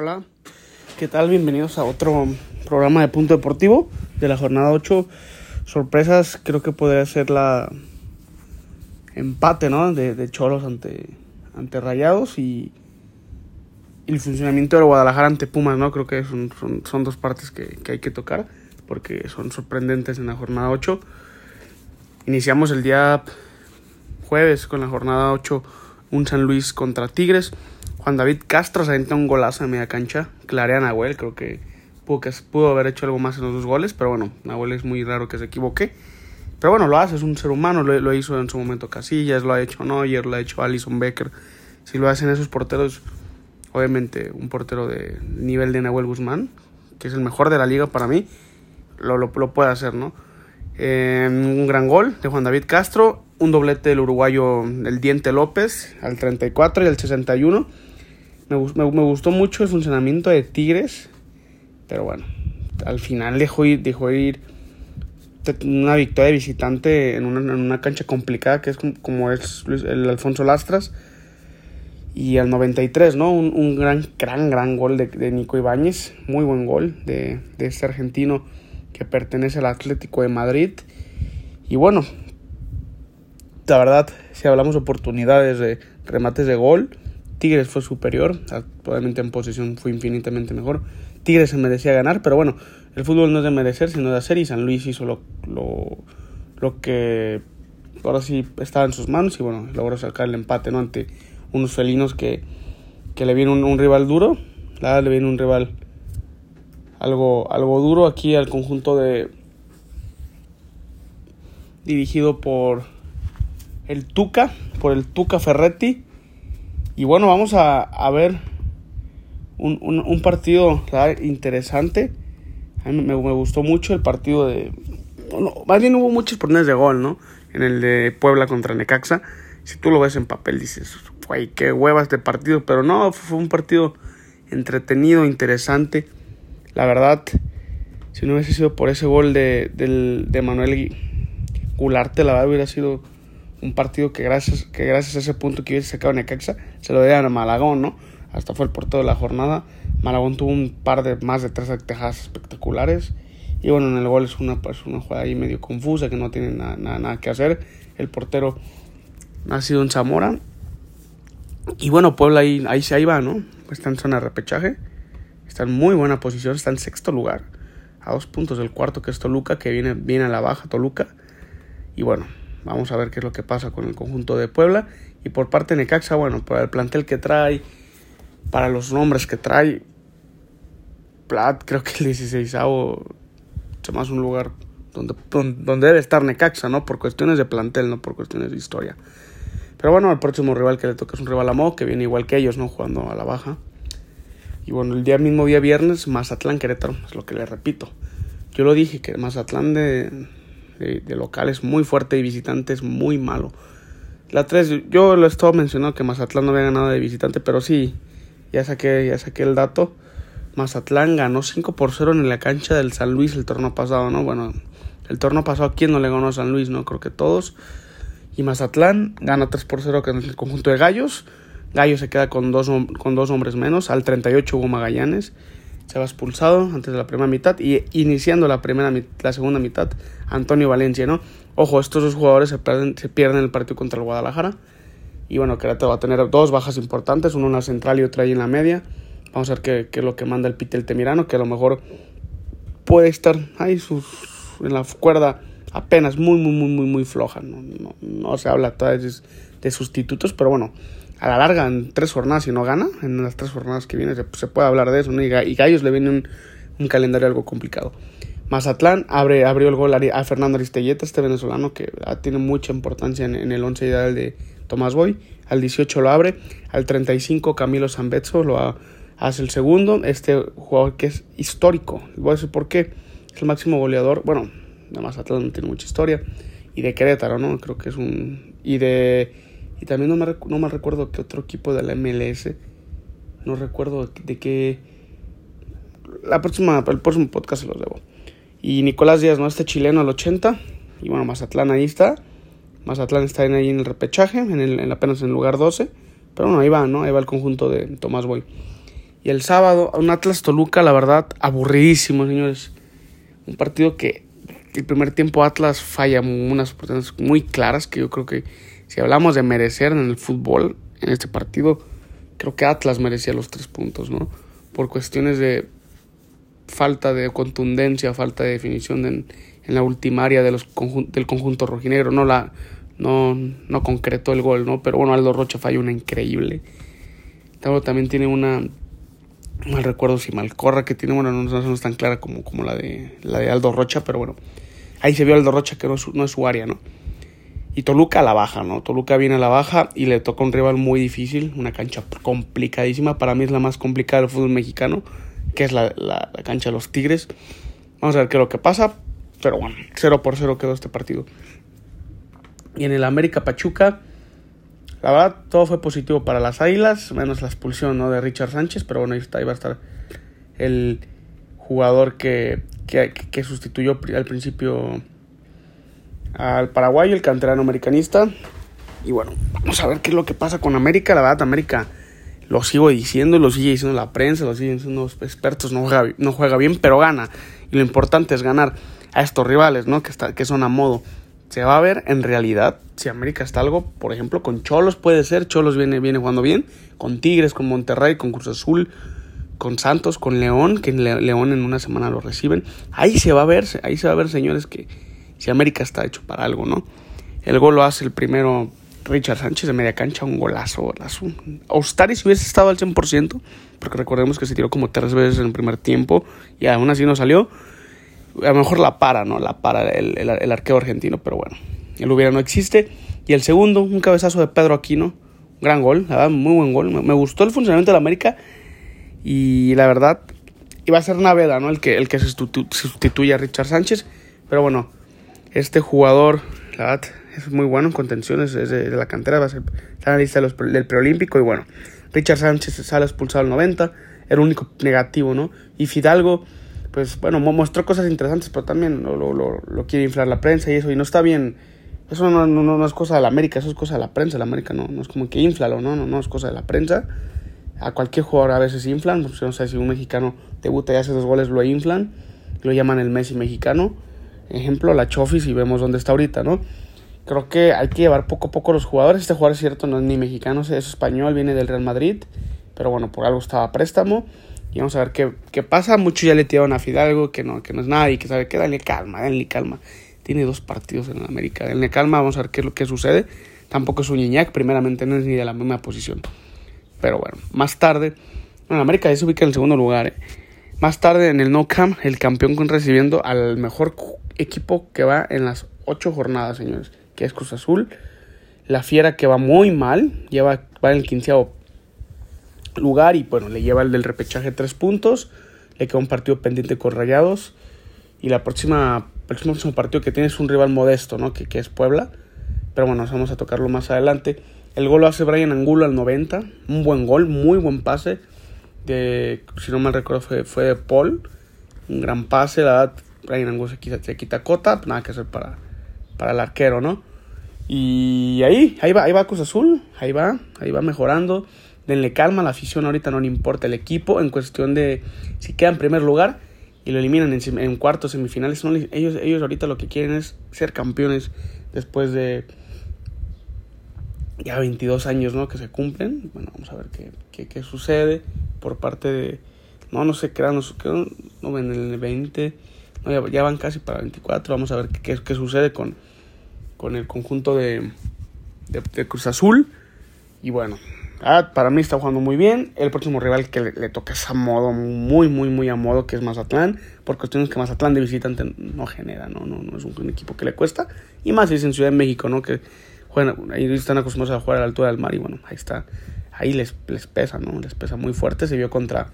Hola, ¿qué tal? Bienvenidos a otro programa de Punto Deportivo de la jornada 8. Sorpresas, creo que podría ser la empate, ¿no? De, de Cholos ante, ante Rayados y, el funcionamiento de Guadalajara ante Pumas, ¿no? Creo que son, son, son dos partes que, que, hay que tocar porque son sorprendentes en la jornada 8. Iniciamos el día jueves con la jornada 8, un San Luis contra Tigres. Juan David Castro se aventa un golazo en media cancha. Clarea Nahuel, creo que pudo, haber hecho algo más en los dos goles, pero bueno, Nahuel es muy raro que se equivoque. Pero bueno, lo hace, es un ser humano, lo, hizo en su momento Casillas, lo ha hecho Neuer, lo ha hecho Alison Becker. Si lo hacen esos porteros, obviamente un portero de nivel de Nahuel Guzmán, que es el mejor de la liga para mí, lo, lo, puede hacer, ¿no? Eh, un gran gol de Juan David Castro, un doblete del uruguayo El Diente López al 34 y al 61. Me, gustó mucho el funcionamiento de Tigres, pero bueno, al final dejó ir, dejó ir una victoria de visitante en una, en una cancha complicada que es como, es el Alfonso Lastras. Y al 93, ¿no? Un, un gran, gran, gran gol de, de, Nico Ibáñez. Muy buen gol de, de este argentino que pertenece al Atlético de Madrid. Y bueno, la verdad, si hablamos de oportunidades de remates de gol, Tigres fue superior, probablemente en posición fue infinitamente mejor. Tigres se merecía ganar, pero bueno, el fútbol no es de merecer, sino de hacer, y San Luis hizo lo, lo, lo que ahora sí estaba en sus manos, y bueno, logró sacar el empate, ¿no? Ante unos felinos que, que le viene un, rival duro, la le viene un rival algo, algo duro aquí al conjunto de dirigido por el Tuca, por el Tuca Ferretti. Y bueno, vamos a, a ver un, un, partido interesante. A mí me, gustó mucho el partido de... Bueno, más bien hubo muchas oportunidades de gol, ¿no? En el de Puebla contra Necaxa. Si tú lo ves en papel dices, güey, qué huevas de partido. Pero no, fue un partido entretenido, interesante. La verdad, si no hubiese sido por ese gol de, de, de Manuel Gularte, la verdad hubiera sido un partido que gracias, que gracias a ese punto que hubiese sacado Necaxa, se lo dieron a Malagón, ¿no? Hasta fue el portero de la jornada. Malagón tuvo un par de más de tres tejadas espectaculares. Y bueno, en el gol es una, pues, una jugada ahí medio confusa que no tiene nada, que hacer. El portero ha sido en Zamora. Y bueno, Puebla ahí, ahí, ahí va, ¿no? Está en zona de repechaje. Está en muy buena posición, está en sexto lugar. A dos puntos del cuarto, que es Toluca, que viene, viene a la baja Toluca. Y bueno, vamos a ver qué es lo que pasa con el conjunto de Puebla. Y por parte de Necaxa, bueno, para el plantel que trae, para los nombres que trae, Plat, creo que el 16 se más un lugar donde, donde debe estar Necaxa, ¿no? Por cuestiones de plantel, no por cuestiones de historia. Pero bueno, el próximo rival que le toca es un rival a Mo, que viene igual que ellos, ¿no? Jugando a la baja. Y bueno, el día mismo día viernes, Mazatlán Querétaro, es lo que le repito. Yo lo dije, que Mazatlán de, de, de local es muy fuerte y visitante es muy malo. La 3, yo lo he estado mencionando que Mazatlán no había ganado de visitante, pero sí, ya saqué, ya saqué el dato. Mazatlán ganó 5 por 0 en la cancha del San Luis el torneo pasado, ¿no? Bueno, el torneo pasado, ¿quién no le ganó a San Luis, no? Creo que todos. Y Mazatlán gana 3 por 0 en el conjunto de Gallos. Gallo se queda con dos, con dos hombres menos. Al 38 Hugo Magallanes. Se va expulsado antes de la primera mitad. Y iniciando la, primera, la segunda mitad, Antonio Valencia, ¿no? Ojo, estos dos jugadores se pierden, se pierden el partido contra el Guadalajara. Y bueno, Querétaro va a tener dos bajas importantes, uno en la central y otra ahí en la media. Vamos a ver qué, qué es lo que manda el Pitel Temirano, que a lo mejor puede estar ahí sus, en la cuerda apenas muy, muy, muy, muy, muy floja. No, no, no se habla todavía de sustitutos, pero bueno, a la larga, en tres jornadas, si no gana, en las tres jornadas que vienen, se, puede hablar de eso, ¿no? Y, Gallos le viene un, calendario algo complicado. Mazatlán abre, abrió el gol a, Fernando Aristelleta, este venezolano que tiene mucha importancia en, el once ideal de Tomás Boy. Al 18 lo abre, al 35 Camilo Zambetso lo ha, hace el segundo. Este jugador que es histórico, voy a decir por qué. Es el máximo goleador, bueno, de Mazatlán no tiene mucha historia. Y de Querétaro, ¿no? Creo que es un... Y de y también no me, no me recuerdo qué otro equipo de la MLS. No recuerdo de qué. La próxima, el próximo podcast se los debo. Y Nicolás Díaz, ¿no? Este chileno al 80. Y bueno, Mazatlán ahí está. Mazatlán está ahí en el repechaje, en el, en apenas en el lugar 12. Pero bueno, ahí va, ¿no? Ahí va el conjunto de Tomás Boy. Y el sábado, un Atlas Toluca, la verdad, aburridísimo, señores. Un partido que el primer tiempo Atlas falla unas oportunidades muy claras que yo creo que si hablamos de merecer en el fútbol, en este partido, creo que Atlas merecía los tres puntos, ¿no? Por cuestiones de falta de contundencia, falta de definición en, en la ultimaria de los del conjunto rojinegro, no la no, no concretó el gol, ¿no? Pero bueno, Aldo Rocha falló una increíble. También tiene una mal recuerdo si Malcorra que tiene, bueno, no, no es tan clara como, como la de la de Aldo Rocha, pero bueno, ahí se vio Aldo Rocha que no es, no es su área, ¿no? Y Toluca a la baja, ¿no? Toluca viene a la baja y le toca un rival muy difícil, una cancha complicadísima. Para mí es la más complicada del fútbol mexicano, que es la, la, cancha de los Tigres. Vamos a ver qué es lo que pasa. Pero bueno, 0 por 0 quedó este partido. Y en el América Pachuca, la verdad, todo fue positivo para las Águilas, menos la expulsión ¿no? de Richard Sánchez. Pero bueno, ahí, está, ahí va a estar el jugador que, que, que sustituyó al principio al paraguayo, el canterano americanista. Y bueno, vamos a ver qué es lo que pasa con América. La verdad, América lo sigo diciendo, lo sigue diciendo la prensa, lo siguen diciendo los expertos, no juega, no juega bien, pero gana. Y lo importante es ganar a estos rivales, ¿no? Que, que son a modo. Se va a ver en realidad si América está algo, por ejemplo, con Cholos puede ser, Cholos viene, viene jugando bien, con Tigres, con Monterrey, con Cruz Azul, con Santos, con León, que León en una semana lo reciben. Ahí se va a ver, ahí se va a ver, señores, que si América está hecho para algo, ¿no? El gol lo hace el primero Richard Sánchez de media cancha, un golazo, golazo. Ostari si hubiese estado al 100%, porque recordemos que se tiró como tres veces en el primer tiempo y aún así no salió. A lo mejor la para, ¿no? La para el, el, arqueo argentino, pero bueno, el hubiera no existe. Y el segundo, un cabezazo de Pedro Aquino, gran gol, la verdad, muy buen gol. Me, gustó el funcionamiento de la América y la verdad iba a ser Naveda, ¿no? El que, el que sustituye a Richard Sánchez, pero bueno, este jugador, la verdad, es muy bueno en contenciones, es de, la cantera, va a ser, está en la lista del preolímpico y bueno, Richard Sánchez sale expulsado al 90, era el único negativo, ¿no? Y Fidalgo, pues bueno, mostró cosas interesantes, pero también lo, lo, quiere inflar la prensa y eso, y no está bien. Eso no, no, no, es cosa de la América, eso es cosa de la prensa. La América no, no es como que inflalo, no, no, no es cosa de la prensa. A cualquier jugador a veces inflan, pues, no sé si un mexicano debuta y hace dos goles, lo inflan, lo llaman el Messi mexicano ejemplo, la Chofis y vemos dónde está ahorita, ¿no? Creo que hay que llevar poco a poco los jugadores. Este jugador es cierto, no es ni mexicano, es español, viene del Real Madrid, pero bueno, por algo estaba a préstamo. Y vamos a ver qué, qué pasa. Muchos ya le tiraron a Fidalgo, que no, que no es nadie, que sabe que dale calma, dale calma. Tiene dos partidos en América. Dale calma, vamos a ver qué es lo que sucede. Tampoco es un Iñak, primeramente no es ni de la misma posición. Pero bueno, más tarde, bueno, América ya se ubica en el segundo lugar. ¿eh? Más tarde en el No Camp, el campeón recibiendo al mejor equipo que va en las ocho jornadas, señores, que es Cruz Azul. La Fiera que va muy mal, lleva, va en el quinceavo lugar y bueno, le lleva el del repechaje tres puntos. Le queda un partido pendiente con Rayados. Y la próxima, el próximo partido que tiene es un rival modesto, ¿no? Que, que es Puebla. Pero bueno, vamos a tocarlo más adelante. El gol lo hace Brian Angulo al 90. Un buen gol, muy buen pase. Si no mal recuerdo, fue, fue de Paul. Un gran pase, la verdad, Brian Angulo se quita, se quita cota, pues nada que hacer para, para el arquero, ¿no? Y ahí, ahí va, ahí va Cruz Azul, ahí va, ahí va mejorando. Denle calma, la afición ahorita no le importa el equipo en cuestión de si queda en primer lugar y lo eliminan en, en cuartos, semifinales. ellos, ellos ahorita lo que quieren es ser campeones después de ya 22 años ¿no? que se cumplen. Bueno, vamos a ver qué, qué, qué sucede por parte de... No, no sé qué era, no, no, en el 20 ya, van casi para 24. Vamos a ver qué, qué sucede con, con el conjunto de, de, Cruz Azul. Y bueno, ah, para mí está jugando muy bien. El próximo rival que le, toca es a modo, muy, muy, muy a modo, que es Mazatlán. Por cuestiones que Mazatlán de visitante no genera, no, no, no es un, equipo que le cuesta. Y más si es en Ciudad de México, ¿no? Que juegan, ahí están acostumbrados a jugar a la altura del mar. Y bueno, ahí está. Ahí les, les pesa, ¿no? Les pesa muy fuerte. Se vio contra,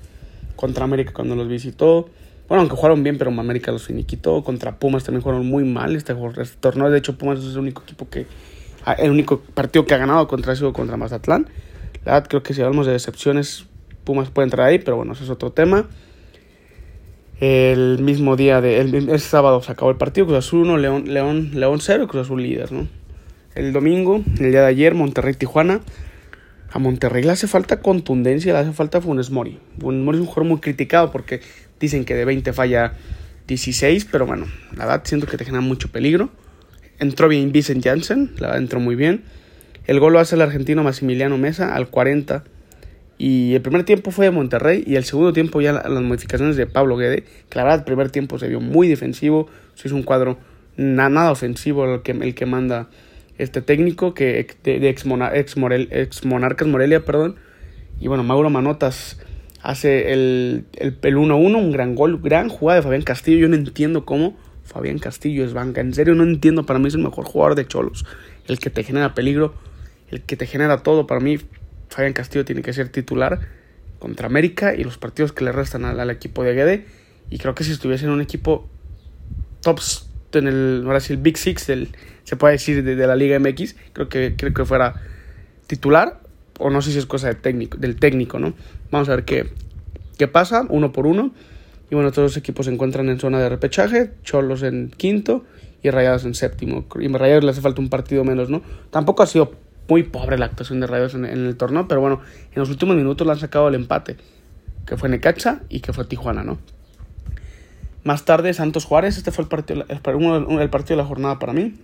contra América cuando los visitó. Bueno, aunque jugaron bien, pero América los finiquitó. Contra Pumas también jugaron muy mal este, este, torneo. De hecho, Pumas es el único equipo que. Ah, el único partido que ha ganado contra eso contra Mazatlán. La verdad, creo que si hablamos de decepciones, Pumas puede entrar ahí, pero bueno, ese es otro tema. El mismo día de. El, sábado se acabó el partido. Cruz Azul 1, León, León, León 0 Cruz Azul líder, ¿no? El domingo, el día de ayer, Monterrey Tijuana. A Monterrey le hace falta contundencia, le hace falta Funes Mori. Funes Mori es un jugador muy criticado porque dicen que de 20 falla 16, pero bueno, la verdad siento que te genera mucho peligro. Entró bien Vincent Janssen, la verdad entró muy bien. El gol lo hace el argentino Maximiliano Mesa al 40. Y el primer tiempo fue de Monterrey y el segundo tiempo ya las modificaciones de Pablo Guede. Que el primer tiempo se vio muy defensivo, se hizo un cuadro nada ofensivo el que, el que manda este técnico que de, ex, ex, Monarcas Morelia, perdón. Y bueno, Mauro Manotas hace el 1-1, un gran gol, gran jugada de Fabián Castillo. Yo no entiendo cómo Fabián Castillo es banca. En serio, no entiendo. Para mí es el mejor jugador de Cholos. El que te genera peligro, el que te genera todo. Para mí, Fabián Castillo tiene que ser titular contra América y los partidos que le restan al, equipo de Guede. Y creo que si estuviese en un equipo tops en el, el Big Six del, se puede decir, de, la Liga MX, creo que, creo que fuera titular, o no sé si es cosa de técnico, del técnico, ¿no? Vamos a ver qué, qué pasa, uno por uno. Y bueno, todos los equipos se encuentran en zona de repechaje, Cholos en quinto y Rayados en séptimo. Y Rayados le hace falta un partido menos, ¿no? Tampoco ha sido muy pobre la actuación de Rayados en, el torneo, pero bueno, en los últimos minutos le han sacado el empate, que fue Necaxa y que fue Tijuana, ¿no? Más tarde, Santos Juárez, este fue el partido, el partido de la jornada para mí.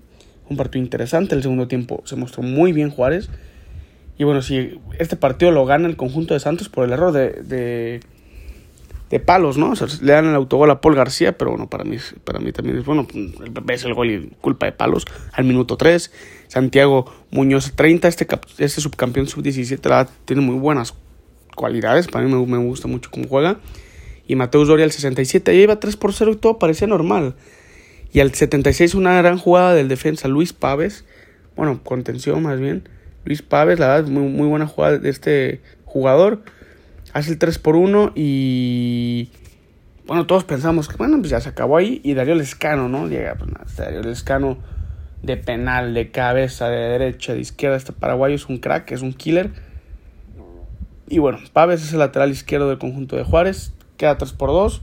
Un partido interesante, el segundo tiempo se mostró muy bien Juárez. Y bueno, si este partido lo gana el conjunto de Santos por el error de, de, palos, ¿no? O sea, le dan el autogol a Paul García, pero bueno, para mí, para mí también es bueno, es el gol y culpa de palos. Al minuto 3, Santiago Muñoz 30, este, este subcampeón sub-17 tiene muy buenas cualidades, para mí me, me gusta mucho cómo juega y Mateus Doria al 67. Ahí iba 3 por 0 y todo parecía normal. Y al 76 una gran jugada del defensa Luis Paves. Bueno, contención más bien. Luis Paves, la verdad, muy, muy buena jugada de este jugador. Hace el 3 por 1 y... Bueno, todos pensamos que bueno, pues ya se acabó ahí. Y Darío Lescano, ¿no? Llega, pues nada, Darío Lescano de penal, de cabeza, de derecha, de izquierda. Este paraguayo es un crack, es un killer. Y bueno, Paves es el lateral izquierdo del conjunto de Juárez queda 3 por 2.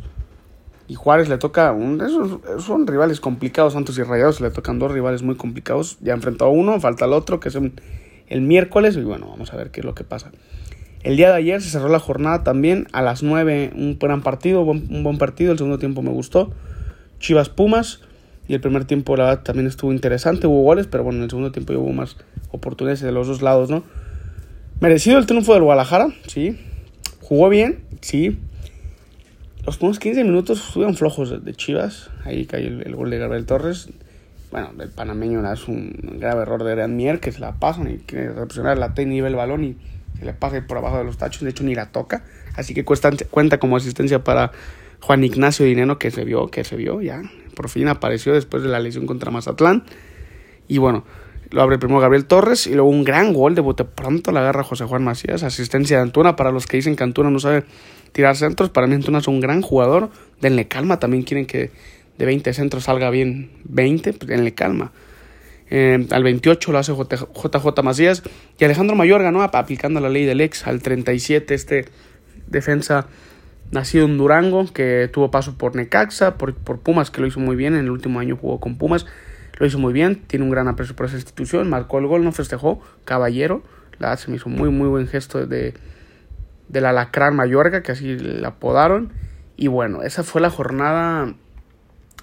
Y Juárez le toca, un, esos son rivales complicados, Santos y Rayados le tocan dos rivales muy complicados. Ya enfrentó a uno, falta el otro, que es el miércoles. Y bueno, vamos a ver qué es lo que pasa. El día de ayer se cerró la jornada también a las 9, un gran partido, un buen partido. El segundo tiempo me gustó. Chivas Pumas. Y el primer tiempo, la verdad, también estuvo interesante. Hubo goles, pero bueno, en el segundo tiempo hubo más oportunidades de los dos lados, ¿no? Merecido el triunfo del Guadalajara, sí. Jugó bien, sí los primeros 15 minutos estuvieron flojos de, Chivas. Ahí cayó el, gol de Gabriel Torres. Bueno, el panameño es un grave error de Gran Mier que se la pasan y quiere represionar la T nivel balón y se le pasa por abajo de los tachos. De hecho, ni la toca. Así que cuenta como asistencia para Juan Ignacio Dineno que se vio, que se vio ya. Por fin apareció después de la lesión contra Mazatlán. Y bueno, lo abre primero Gabriel Torres y luego un gran gol de bote pronto la agarra José Juan Macías. Asistencia de Antuna para los que dicen que Antuna no sabe tirar centros. Para mí Antuna es un gran jugador. Denle calma. También quieren que de 20 centros salga bien 20. Pues denle calma. Eh, al 28 lo hace JJ Macías. Y Alejandro Mayor ganó aplicando la ley del ex. Al 37 este defensa nacido en Durango que tuvo paso por Necaxa, por, por Pumas que lo hizo muy bien. En el último año jugó con Pumas. Lo hizo muy bien. Tiene un gran aprecio por esa institución. Marcó el gol, no festejó. Caballero. La se me hizo muy muy buen gesto de del Alacrán Mayorga, que así la apodaron. Y bueno, esa fue la jornada,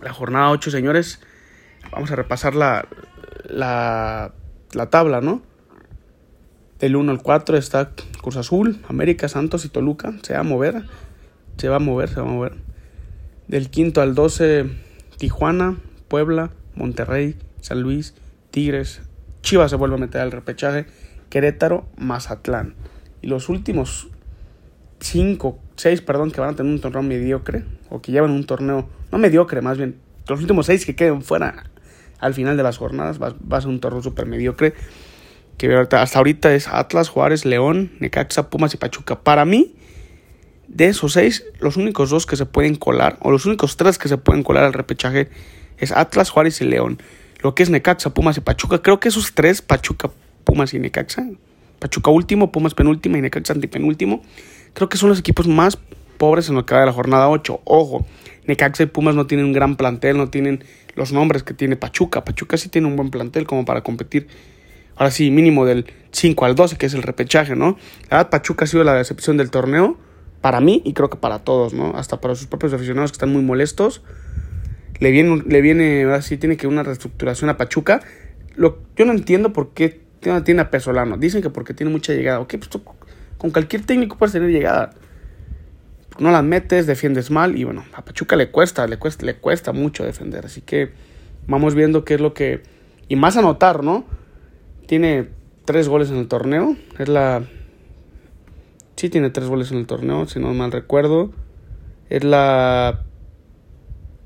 la jornada 8, señores. Vamos a repasar la, la, la tabla, ¿no? Del 1 al 4 está Cruz Azul, América, Santos y Toluca. Se va a mover, se va a mover, se va a mover. Del 5 al 12, Tijuana, Puebla, Monterrey, San Luis, Tigres, Chivas se vuelve a meter al repechaje, Querétaro, Mazatlán. Y los últimos 5, 6, perdón, que van a tener un torneo mediocre, o que llevan un torneo, no mediocre, más bien, los últimos 6 que queden fuera al final de las jornadas, va, a ser un torneo súper mediocre, que hasta ahorita es Atlas, Juárez, León, Necaxa, Pumas y Pachuca. Para mí, de esos 6, los únicos dos que se pueden colar, o los únicos 3 que se pueden colar al repechaje, es Atlas, Juárez y León. Lo que es Necaxa, Pumas y Pachuca, creo que esos tres, Pachuca, Pumas y Necaxa, Pachuca último, Pumas penúltimo y Necaxa antipenúltimo, Creo que son los equipos más pobres en lo que va de la jornada 8. Ojo, Necaxa y Pumas no tienen un gran plantel, no tienen los nombres que tiene Pachuca. Pachuca sí tiene un buen plantel como para competir ahora sí, mínimo del 5 al 12, que es el repechaje, ¿no? La verdad, Pachuca ha sido la decepción del torneo, para mí y creo que para todos, ¿no? Hasta para sus propios aficionados que están muy molestos. Le viene, le viene ahora sí, tiene que una reestructuración a Pachuca. Lo, yo no entiendo por qué tiene a Pesolano. Dicen que porque tiene mucha llegada. Ok, pues con cualquier técnico puedes tener llegada. No la metes, defiendes mal y bueno, a Pachuca le cuesta, le cuesta, le cuesta mucho defender. Así que vamos viendo qué es lo que... Y más anotar, ¿no? Tiene tres goles en el torneo. Es la... Sí tiene tres goles en el torneo, si no mal recuerdo. Es la...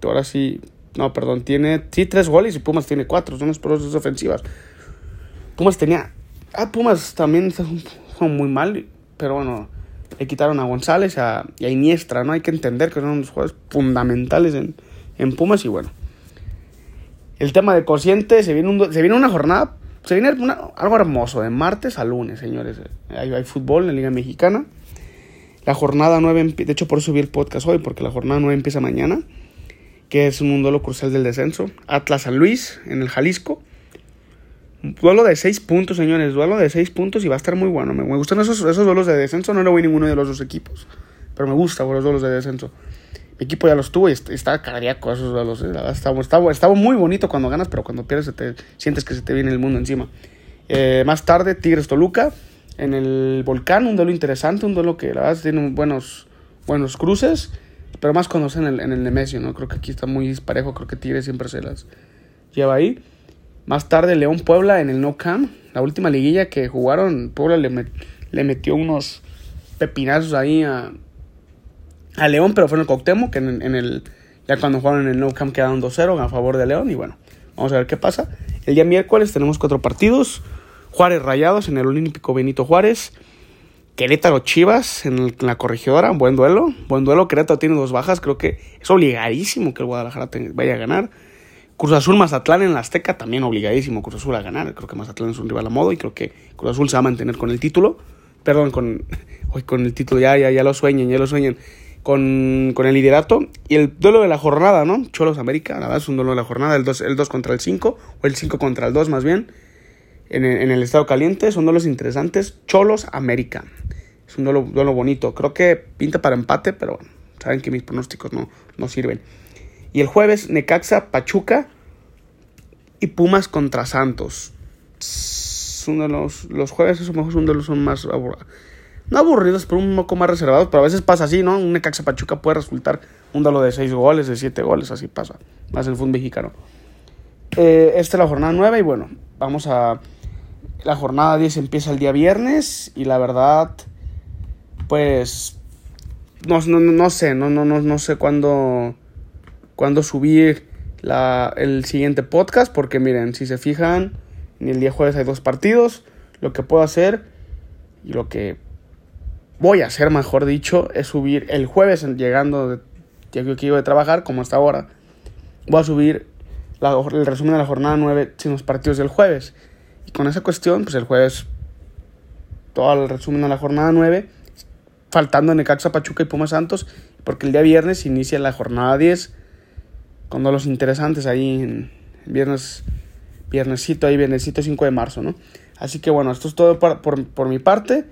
Ahora sí... No, perdón, tiene... Sí, tres goles y Pumas tiene cuatro. Son las dos ofensivas. Pumas tenía... Ah, Pumas también son muy mal, pero bueno, le quitaron a González y a Iniestra, ¿no? Hay que entender que son los jugadores fundamentales en, en Pumas y bueno. El tema de cociente, se viene, se viene una jornada, se viene algo hermoso, de martes a lunes, señores. Hay, hay, fútbol en la Liga Mexicana. La jornada 9, de hecho por subí el podcast hoy, porque la jornada 9 empieza mañana, que es un duelo crucial del descenso. Atlas San Luis, en el Jalisco. Duelo de 6 puntos, señores. Duelo de 6 puntos y va a estar muy bueno. Me, gustan esos, esos duelos de descenso. No le voy a ninguno de los dos equipos. Pero me gusta los duelos de descenso. Mi equipo ya los tuvo y está cardíaco esos duelos. Eh. Estaba, muy bonito cuando ganas, pero cuando pierdes te, sientes que se te viene el mundo encima. Eh, más tarde, Tigres Toluca. En el Volcán, un duelo interesante. Un duelo que la verdad tiene buenos, buenos cruces. Pero más cuando en el, en el Nemesio, ¿no? Creo que aquí está muy disparejo. Creo que Tigres siempre se las lleva ahí. Más tarde León Puebla en el No Camp. La última liguilla que jugaron, Puebla le, le metió unos pepinazos ahí a, a León, pero fue en el Coctemo, que en, el, ya cuando jugaron en el No Camp quedaron 2-0 a favor de León. Y bueno, vamos a ver qué pasa. El día miércoles tenemos cuatro partidos. Juárez Rayados en el Olímpico Benito Juárez. Querétaro Chivas en, la corregidora, buen duelo. Buen duelo, Querétaro tiene dos bajas, creo que es obligadísimo que el Guadalajara vaya a ganar. Cruz Azul Mazatlán en la Azteca también obligadísimo Cruz Azul a ganar. Creo que Mazatlán es un rival a modo y creo que Cruz Azul se va a mantener con el título. Perdón, con, hoy con el título, ya, ya, lo sueñen, ya lo sueñen. Con, con, el liderato y el duelo de la jornada, ¿no? Cholos América, verdad es un duelo de la jornada, el 2, el 2 contra el 5, o el 5 contra el 2 más bien, en el, en el estado caliente, son duelos interesantes. Cholos América, es un duelo, bonito, creo que pinta para empate, pero bueno, saben que mis pronósticos no, no sirven. Y el jueves, Necaxa, Pachuca y Pumas contra Santos. Uno de los, los jueves esos son de los son más aburridos, pero un poco más reservados. Pero a veces pasa así, ¿no? Un Necaxa Pachuca puede resultar un duelo de 6 goles, de 7 goles, así pasa. Más el fútbol mexicano. Eh, esta es la jornada 9 y bueno, vamos a... La jornada 10 empieza el día viernes y la verdad, pues... No, no, no sé, no, no, no, no sé cuándo cuándo subir la, el siguiente podcast, porque miren, si se fijan, ni el día jueves hay dos partidos. Lo que puedo hacer y lo que voy a hacer, mejor dicho, es subir el jueves llegando ya que iba de trabajar, como hasta ahora. Voy a subir el resumen de la jornada 9 sin los partidos del jueves. Y con esa cuestión, pues el jueves, todo el resumen de la jornada 9, faltando Necaxa, Pachuca y Pumas Santos, porque el día viernes inicia la jornada 10 con los interesantes ahí viernes, viernesito, ahí viernesito 5 de marzo, ¿no? Así que bueno, esto es todo por, por, mi parte.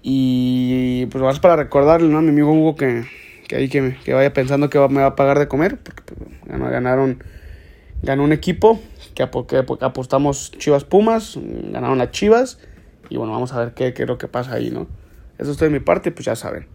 Y pues más para recordarle ¿no? a mi amigo Hugo que, que ahí que, que vaya pensando que me va a pagar de comer, porque pues, ganaron, ganó un equipo que, que, apostamos Chivas Pumas, ganaron las Chivas, y bueno, vamos a ver qué, qué es lo que pasa ahí, ¿no? Eso es de mi parte, pues ya saben.